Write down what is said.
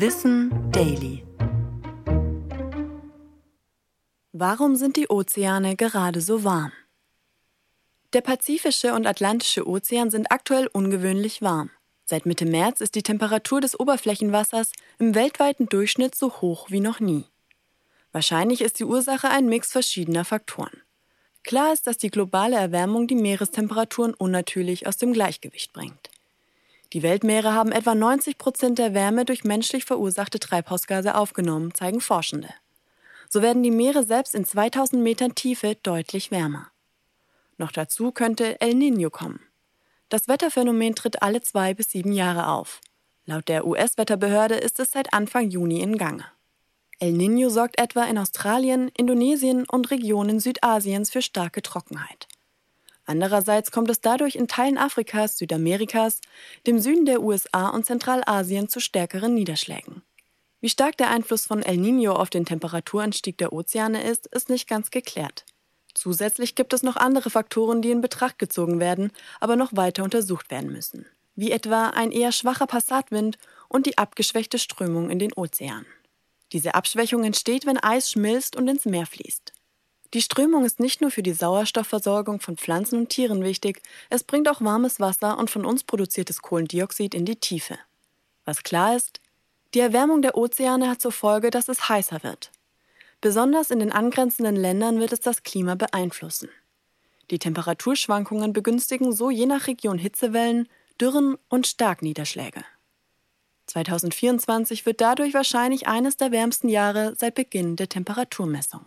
Wissen Daily. Warum sind die Ozeane gerade so warm? Der Pazifische und Atlantische Ozean sind aktuell ungewöhnlich warm. Seit Mitte März ist die Temperatur des Oberflächenwassers im weltweiten Durchschnitt so hoch wie noch nie. Wahrscheinlich ist die Ursache ein Mix verschiedener Faktoren. Klar ist, dass die globale Erwärmung die Meerestemperaturen unnatürlich aus dem Gleichgewicht bringt. Die Weltmeere haben etwa 90 Prozent der Wärme durch menschlich verursachte Treibhausgase aufgenommen, zeigen Forschende. So werden die Meere selbst in 2000 Metern Tiefe deutlich wärmer. Noch dazu könnte El Niño kommen. Das Wetterphänomen tritt alle zwei bis sieben Jahre auf. Laut der US-Wetterbehörde ist es seit Anfang Juni in Gange. El Niño sorgt etwa in Australien, Indonesien und Regionen Südasiens für starke Trockenheit. Andererseits kommt es dadurch in Teilen Afrikas, Südamerikas, dem Süden der USA und Zentralasien zu stärkeren Niederschlägen. Wie stark der Einfluss von El Niño auf den Temperaturanstieg der Ozeane ist, ist nicht ganz geklärt. Zusätzlich gibt es noch andere Faktoren, die in Betracht gezogen werden, aber noch weiter untersucht werden müssen, wie etwa ein eher schwacher Passatwind und die abgeschwächte Strömung in den Ozean. Diese Abschwächung entsteht, wenn Eis schmilzt und ins Meer fließt. Die Strömung ist nicht nur für die Sauerstoffversorgung von Pflanzen und Tieren wichtig, es bringt auch warmes Wasser und von uns produziertes Kohlendioxid in die Tiefe. Was klar ist, die Erwärmung der Ozeane hat zur Folge, dass es heißer wird. Besonders in den angrenzenden Ländern wird es das Klima beeinflussen. Die Temperaturschwankungen begünstigen so je nach Region Hitzewellen, Dürren und Starkniederschläge. 2024 wird dadurch wahrscheinlich eines der wärmsten Jahre seit Beginn der Temperaturmessung.